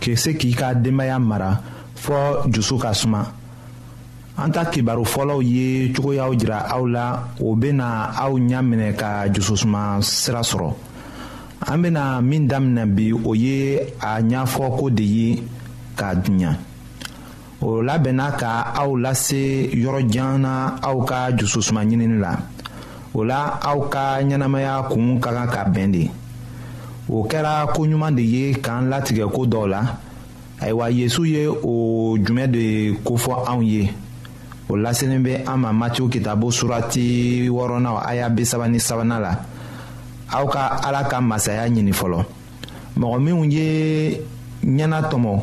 k'i se k'i ka denbaya mara fɔɔ jusu ka suma an ta kibaru fɔlɔw ye cogoyaw jira aw la o bena aw ɲa minɛ ka jususuma sira sɔrɔ an bena min daminɛ bi o ye a ɲafɔ ko de ye k'a duɲa o labɛnna ka aw lase yɔrɔ jan na aw ka dususuma ɲinini la o la aw ka ɲɛnamaya kun ka kan ka bɛn de o kɛra ko ɲuman de ye k'an latigɛ ko dɔw la ayiwa yesu ye o jumɛn de kofɔ anw ye o laselen bɛ an ma matiw kitabo surati wɔɔrɔnan aya bi saba ni sabanan la aw ka ala ka masaya ɲini fɔlɔ. mɔgɔ minw ye ɲɛna tɔmɔ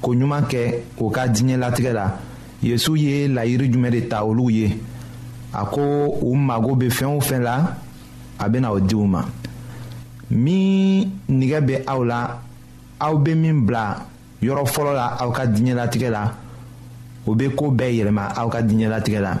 ko ɲuman kɛ o ka diɲɛ latigɛ la yesu ye layiri jumɛn de ta olu ye a ko u mago bɛ fɛn o fɛn la a bɛna o di u ma min nɛgɛ bɛ aw la aw bɛ min bila yɔrɔ fɔlɔ la aw ka diɲɛlatigɛ la o bɛ ko bɛɛ yɛlɛma aw ka diɲɛlatigɛ la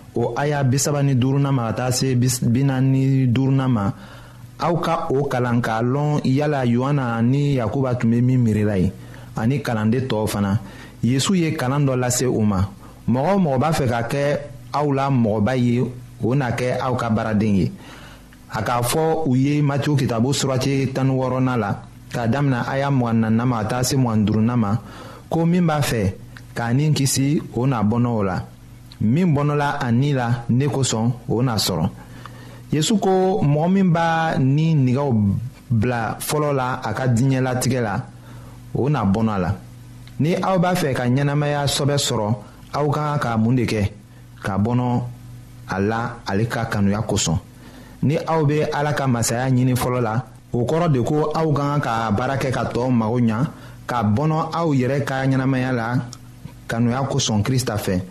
o aya bisaba ni duurunan ma ka taa se binan ni duurunan ma aw ka o kalan k'a lɔn yala yohana ni yakuba tun bɛ min miirila ye ani kalanden tɔw fana yesu ye kalan dɔ lase u ma mɔgɔ o mɔgɔ b'a fɛ ka kɛ aw la mɔgɔba ye o na kɛ aw ka baaraden ye a k'a fɔ u ye matiw kitabu surati tan wɔɔrɔnan la k'a damina a y'a mugan nana ma ka taa se mugan duurunan ma ko min b'a fɛ k'a ni kisi o n'a bɔnɔ o la min bɔnɔla a ni la ne kosɔn o n'a sɔrɔ yesu ko mɔgɔ min b'a ni nɛgɛw bila fɔlɔ la a ka diɲɛlatigɛ la o n'a bɔnɔ a la ni aw b'a fɛ ka ɲɛnamaya sɔbɛ sɔrɔ aw ka kan ka mun de kɛ ka bɔnɔ a la ale ka kanuya kosɔn ni aw bɛ ala ka masaya ɲini fɔlɔ la o kɔrɔ de ko aw ka kan ka baara kɛ ka tɔɔw mago ɲa ka bɔnɔ aw yɛrɛ ka ɲɛnamaya la kanuya kosɔn krista fɛ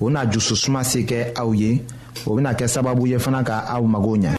o na jususuma se kɛ aw ye o bɛna kɛ sababu ye fana ka aw mago ɲa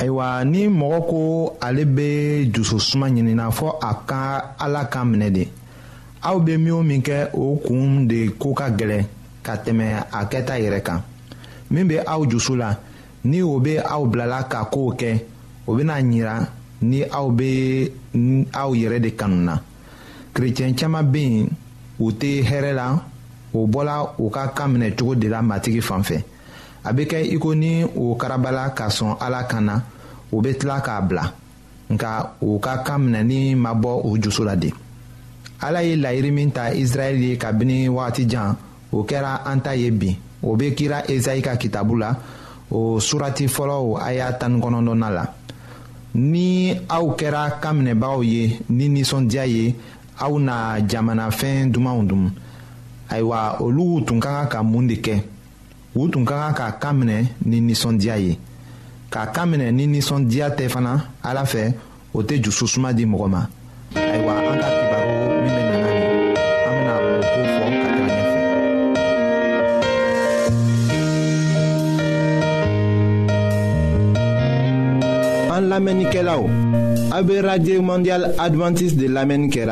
ayiwa ni mɔgɔ ko ale bɛ dususuma ɲinina fɔ a ka ala ka minɛ de aw bɛ min o min kɛ o kun de ko ka gɛlɛn ka tɛmɛ a kɛta yɛrɛ kan min bɛ aw dusu la ni o bɛ aw bilala ka kow kɛ o bɛna ɲira ni aw bɛ aw yɛrɛ de kanu na kerecɛn caman bɛ yen u tɛ hɛrɛ la o bɔla u ka kan minɛ cogo de la matigi fan fɛ a bɛ kɛ iko ni o karabala ka sɔn ala kan na o bɛ tila k'a bila. nka u ka kan minɛli ma bɔ u dusu la de ala ye laɲini min ta israɛl ye kabini wagati jan o kɛra an ta ye bi o bɛ kira ezayi ka kitabu la o surati fɔlɔw a y'a tan ni kɔnɔntɔnnan la ni aw kɛra kan minɛbagaw ye ni nisɔndiya ye aw na jamanafɛn dumanw dun ayiwa olu tun ka kan ka mun de kɛ u tun ka kan k'a kan minɛ ni nisɔndiya ye k'a kan minɛ ni nisɔndiya tɛ fana ala fɛ o tɛ jususuma di mɔgɔ ma ayiwa an ka kibaru min bɛ nana nin an bɛna o ko fɔ ka taa ɲɛfɛ. an lamɛnnikɛlaw aw bɛ radio mondial adventiste de lamɛnni kɛra.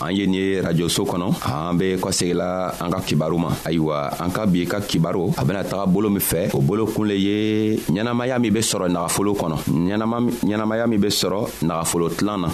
an ye nin ye rajoso kɔnɔ an be kɔsegila an ka kibaru ma ayiwa an ka bi ka kibaru a bena taga bolo min fɛ o bolo kun le ye ɲɛnamaya min be sɔrɔ nagafolo kɔnɔ ɲɛnamaya min be sɔrɔ nagafolo tilan na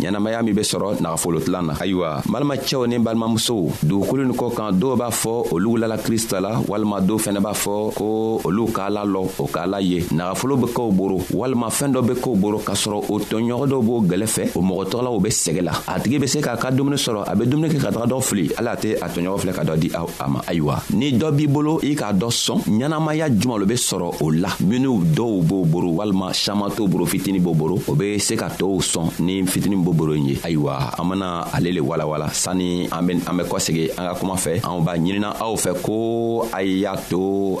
ɲɛnamaya min be sɔrɔ nagafolo tilan na ayiwa balimacɛw ni balimamusow dugukolo ni kɔ kan dɔw b'a fɔ olu lala krista la walima dɔw fɛnɛ b'a fɔ ko olu k'a la lɔ o k'a la ye nagafolo be kɛw boro walima fɛɛn dɔ be kɛw boro k'a sɔrɔ o tɔɲɔgɔn dɔw b'o gwɛlɛ fɛ o mɔgɔ tɔgɔlaw bɛ sɛgɛ la a tigi bɛ se k'a ka dumuni sɔrɔ a bɛ dumuni kɛ ka taga dɔ fili ala tɛ a tɔɲɔgɔn filɛ ka dɔ di aw a ma ayiwa ni dɔ b'i bolo i k'a dɔ sɔn ɲɛnamaya juma lo bɛ sɔrɔ o la minnu dɔw b'o boro walima saman t'o boro fitini b'o boro o bɛ se ka tɔw sɔn ni fitini b'o boro in ye ayiwa an bena ale le walawala sanni an bɛ kɔsegi an ka kuma fɛ anw b'a ɲinina aw fɛ ko a y'a to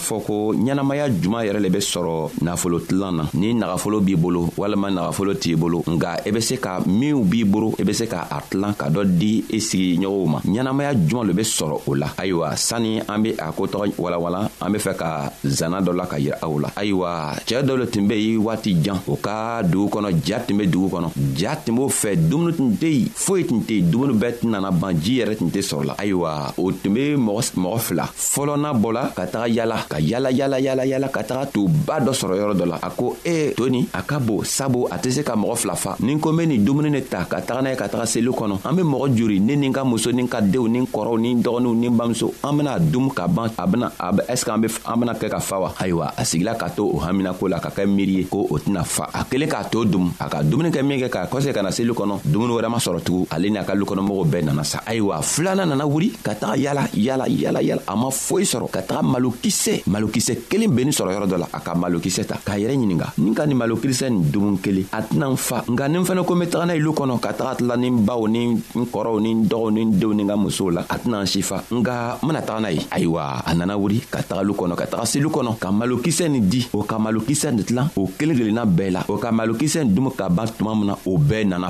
fɔ ko ɲɛnamaya juman yɛrɛ le bɛ sɔrɔ nafolo tilan na ni nagafolo b'i bolo walima nagafolo t'i bolo nka i e bɛ se ka minw b'i bolo i e bɛ se ka a tilan ka dɔ di i e sigiɲɔgɔnw ma ɲɛnamaya juman le bɛ sɔrɔ o la ayiwa sani an bɛ a ko tɔgɔ walawala an bɛ fɛ ka zana dɔ la ka yira aw la ayiwa cɛɛ dɔ le tun bɛ yen waati jan o ka dugu kɔnɔ ja tun bɛ dugu kɔnɔ ja tun b'o fɛ dumuni tun tɛ yen foyi tun tɛ yen dumuni bɛɛ tun nana ban ji yɛrɛ tun tɛ sɔrɔ la ayiwa o tun be mɔgɔ fila fɔlɔna bɔla ka taga yala ka yala yala yala yala ka taga toba dɔ sɔrɔ yɔrɔ dɔ la a ko ee toni a ka bon sabu a tɛ se ka mɔgɔ fila fa ni ko n be nin dumuni ne ta ka taga n'a ye ka taga seli kɔnɔ an be mɔgɔ jori ne ni ka muso ni ka denw ni kɔrɔw ni dɔgɔninw ni bamuso an bena dum ka ban a bena ɛsike an bena kɛ ka fa wa ayiwa a sigila ka to o haminako la ka kɛ miiri ye ko o tɛna fa a kelen k'a to dum a ka dumuni kɛ min kɛ k'a kɔse ka na seli kɔnɔ dumuni wɛrɛ ma sɔrɔ tugun ale n'a ka lukɔnɔmɔgɔw bɛɛ nana sa ayiwa filanan nana wuli ka taga yala yala yala yala a ma foyi sɔrɔ ka taga malokisɛ malokisɛ kelen bennin sɔrɔ yɔrɔ dɔ la a ka malokisɛ ta k'a yɛrɛ ɲininga ni ka nin malokisɛ nin dumun kelen a tɛna n fa nka ni n fɛnɛ ko n be taga n'a ilu kɔnɔ ka taga tila ni n baw ni n kɔrɔw ni n dɔgɔw ni n denw ni n ka musow la a tɛna n si fa nka n bena taga n'a ye ayiwa a nana wuli ka tagalu kɔnɔ ka taga selu kɔnɔ ka malokisɛ nin di o ka malokisɛ nin tilan o kelen kelenna bɛɛ la o ka malokisɛ nin dumu ka ban tuma min na o bɛɛ nana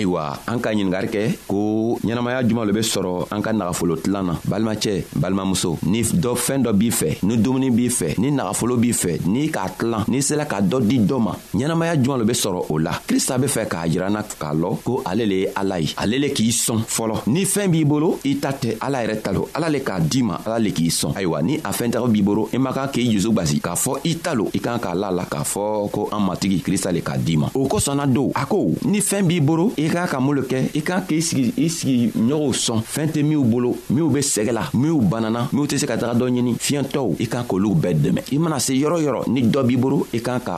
ayiwa an ka ɲiningari kɛ ko ɲɛnamaya juma lo be sɔrɔ an ka nagafolo tilan na balimacɛ balimamuso ni dɔ fɛɛn dɔ b'i fɛ ni dumuni b'i fɛ ni nagafolo b'i fɛ n'i k'a tilan n'i sela ka dɔ di dɔ ma ɲɛnamaya juma lo be sɔrɔ o la krista be fɛ k'a jira na k'a lɔn ko ale le ye ala ye ale le k'i sɔn fɔlɔ ni fɛɛn b'i bolo i ta tɛ ala yɛrɛ ta lo ala le k'a di ma ala le k'i sɔn ayiwa ni a fɛntaga b'i bolo i man kan k'i jusu gwasi k'a fɔ i ta lo i kan k'a la la k'a fɔ ko an matigi krista le k'a di ma o kosɔn na don a ko ni fɛɛn b'i bolo i k'a ka mun lo kɛ i kan k'i sigi i sigi ɲɔgɔnw sɔn fɛɛn tɛ minw bolo minw be sɛgɛ la minw banana minw tɛ se ka taga dɔ ɲini fiɲɛtɔw i kan k'olu bɛɛ dɛmɛ i mana se yɔrɔ yɔrɔ ni dɔ b'i bolo i kan ka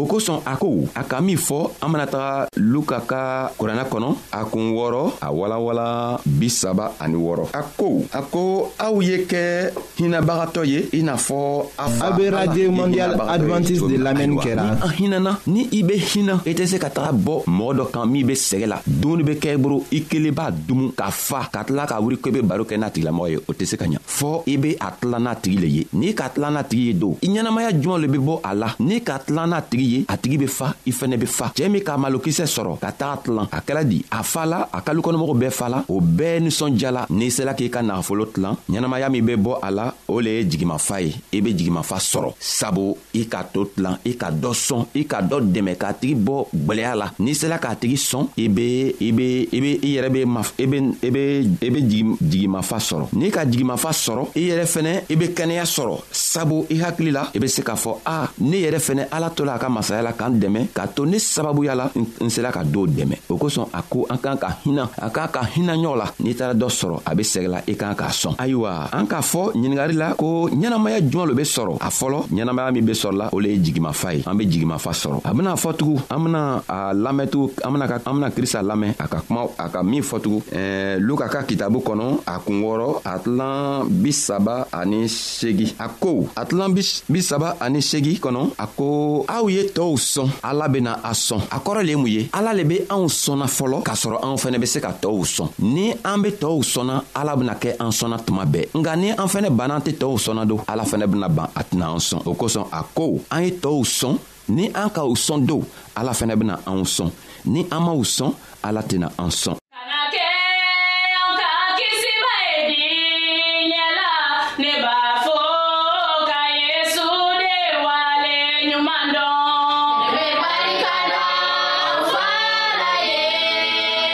o kosɔn a ko a ka min fɔ an mana taga luka ka kuranna kɔnɔ a kun wɔɔrɔ a walawala bi saba ani wɔɔrɔ a ko a ko aw ye kɛ hinabagatɔ ye i n'a fɔ a fa a bɛ radio mondial adventiste de lamɛnni kɛra ni an hinana ni i bɛ hina i tɛ se ka taga bɔ mɔgɔ dɔ kan min bɛ sɛgɛ la dumuni bɛ kɛ i bolo i kelen b'a dumu k'a fa ka tila ka wuri ko i be baro kɛ n'a tigilamɔgɔ ye o tɛ se ka ɲa fɔɔ i be a tila n'a tigi le ye n'i ka tila n'a tigi ye don i ɲɛnamaya juman le be bɔ a la n'i ka tila n'a tigi ye a tigi be fa i fɛnɛ be fa cɛɛ min k'a malokisɛ sɔrɔ ka taga tilan a kɛla di a fa la a kalukɔnɔmɔgɔw bɛɛ fa la o bɛɛ ninsɔndiya la n'i sela k'i ka nagafolo tilan ɲɛnamaya min be bɔ a la o le ye jigimafa ye i be jigimafa sɔrɔ sabu i ka to tilan i ka dɔ sɔn i ka dɔ dɛmɛ k'a tigi bɔ gwɛlɛya la n'i sela k'a tigi sɔn i be i be i be i yɛrɛ be ma i be i be i be jigimafa sɔrɔ n'i ka jigimafa sɔrɔ i yɛrɛ fɛnɛ i be kɛnɛya sɔrɔ sabu i hakili la i be se k'a fɔ a ne yɛrɛ fɛnɛ ala to la a ka masaya la k'an dɛmɛ k'a to ne sababuya la n sela ka dɔw dɛmɛ o kosɔn a ko an k'an ka hinɛ a k'an ka hinɛ ɲɔgɔn la n'i taara dɔ sɔrɔ a be sɛgɛ la i k'an k'a sɔn ayiwa an k'a fɔ ɲiningari la ko ɲɛnamaya juman lo be sɔrɔ a fɔlɔ ɲɛnamaya min be sɔrɔla o le ye jigimafa ye an be jigimafa sɔrɔ a bena fɔ tugun an bena a lamɛn tugun an bena ka an bena krista lamɛn a ka kuma a ka min fɔ tugun ɛɛ luka ka kitabu kɔnɔ a kungɔrɔ a tilan bi saba ani segi a ko a tilan bi saba ani segi kɔnɔ a ko aw ye tɔɔw sɔn ala bena a sɔn a kɔrɔ le ye mun ye ala le be anw sɔnna fɔlɔ k'a sɔrɔ anw fɛnɛ be se ka tɔɔw sɔn ni an be tɔɔw sɔnna ala bena kɛ an sɔnna tuma bɛɛ nka ni an fɛnɛ banna an tɛ tɔɔw sɔnna don ala fɛnɛ bena ban a tɛna an sɔn o kosɔn a ko an ye tɔɔw sɔn ni an ka u sɔn don ala fɛnɛ bena anw sɔn ni an m'aw sɔn ala tɛna an sɔn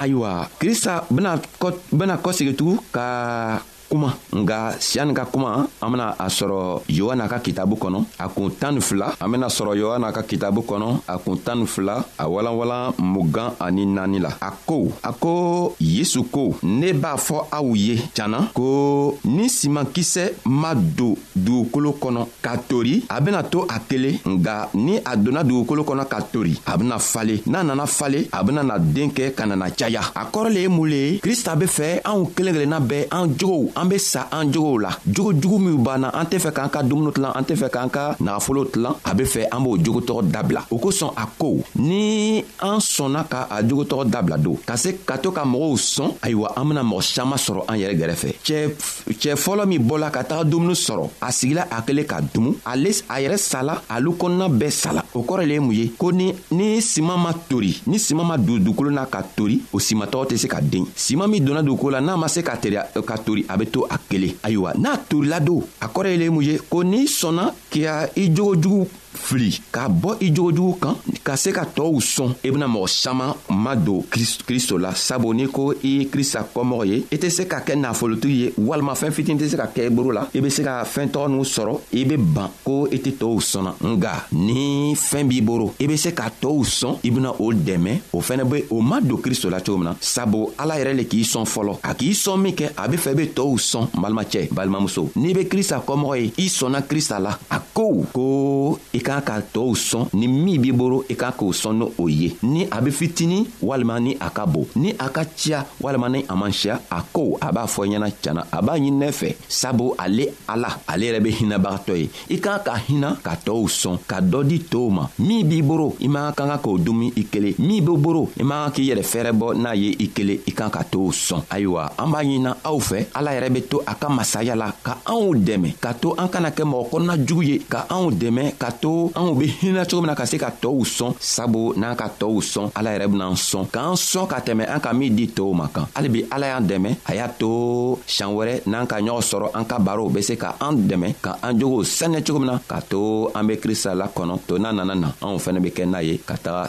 ayiwa krista bena kɔsegi tugun ka kuma nga siyan ka kuma an bena a sɔrɔ yohana ka kitabu kɔnɔ a kun tan ni fila an bena sɔrɔ yohana ka kitabu kɔnɔ a kun tan ni fila a walanwalan mugan ani naani la a ko a ko yesu ko ne b'a fɔ aw ye janna ko ni simankisɛ ma don dugukolo kɔnɔ ka tori a bena to a kelen nga ni a donna dugukolo kɔnɔ ka tori a bena fale n'a nana fale a bena na den kɛ ka nana caya a kɔrɔ le ye mun le ye krista be fɛ anw kelen kelenna bɛɛ an jogow an be sa an jogow la jogo jugu minw b'an na an tɛ fɛ k'an ka dumuni tilan an tɛ fɛ k'an ka nagafolo tilan a be fɛ an b'o jogo tɔgɔ dabila o kosɔn a ko ni an sɔnna ka a jogotɔgɔ dabila don ka se ka to ka mɔgɔw sɔn ayiwa an bena mɔgɔ saman sɔrɔ an yɛrɛ gɛrɛfɛ cɛɛ fɔlɔ min bɔla ka taga dumuni sɔrɔ a sigila a kelen ka dumu ale a yɛrɛ sala alu kɔnɔna bɛɛ sala o kɔrɔ le ye mun ye ko ni ni siman ma tori ni siman ma don dugukolo na ka tori o simatɔgɔ tɛ se ka den siman min donna dugukolo la n'a ma se ka teri ka tori a be to a kelen ayiwa n'a torila don a kɔrɔ ye le ye mun ye ko n'i sɔnna k'i ka i jogo jugu fili k'a bɔ i jogojugu kan ka se ka tɔɔw sɔn i bena mɔgɔ saman madon kristo la sabu n'i ko i ye krista kɔmɔgɔ ye i tɛ se ka kɛ nafolotigi ye walima fɛɛn fitini tɛ se ka kɛ i boro la i be se ka fɛɛn tɔgɔ n'u sɔrɔ i be ban ko i tɛ tɔɔw sɔnna nga ni fɛɛn b'i boro i be se ka tɔɔw sɔn i bena o dɛmɛ o fɛnɛ be o ma don kristo la cogo min na sabu ala yɛrɛ le k'i sɔn fɔlɔ a k'i sɔn min kɛ a be fɛ i be tɔɔw sɔn balimacɛ balimamuso n'i be krista kɔmɔgɔ ye i sɔnna krista la kow ko i k'a ka tɔɔw sɔn ni min b'i bolo i k'a k'o sɔn n'o o ye ni a be fitini walima ni a ka bon ni a ka ciya walima ni a man siya a kow a b'a fɔ ɲɛna cana a b'a ɲininɛ fɛ sabu ale ala ale yɛrɛ be hinabagatɔ ye i k'a ka hina ka tɔɔw sɔn ka dɔ di tow ma min b'i boro i man ka ka k'o dumi i kelen min be boro i man ka k'i yɛrɛ fɛɛrɛ bɔ n'a ye i kelen i kan ka tow sɔn ayiwa an b'a ɲinina aw fɛ ala yɛrɛ be to a ka masaya la ka anw dɛmɛ ka to an kana kɛ mɔgɔ kɔnɔna jugu ye ka anw dɛmɛ ka to anw be hinɛ cogo min na ka se ka tɔɔw sɔn sabu n'an ka tɔɔw sɔn ala yɛrɛ benaan sɔn k'an sɔn ka tɛmɛ an ka min di tɔɔw ma kan hali bi ala y'an dɛmɛ a y'a to siɲan wɛrɛ n'an ka ɲɔgɔn sɔrɔ an ka barow be se ka an dɛmɛ ka an jogow saniya cogo min na k'a to an be krista la kɔnɔ to n'a nana na anw fɛnɛ be kɛ n'a ye ka taga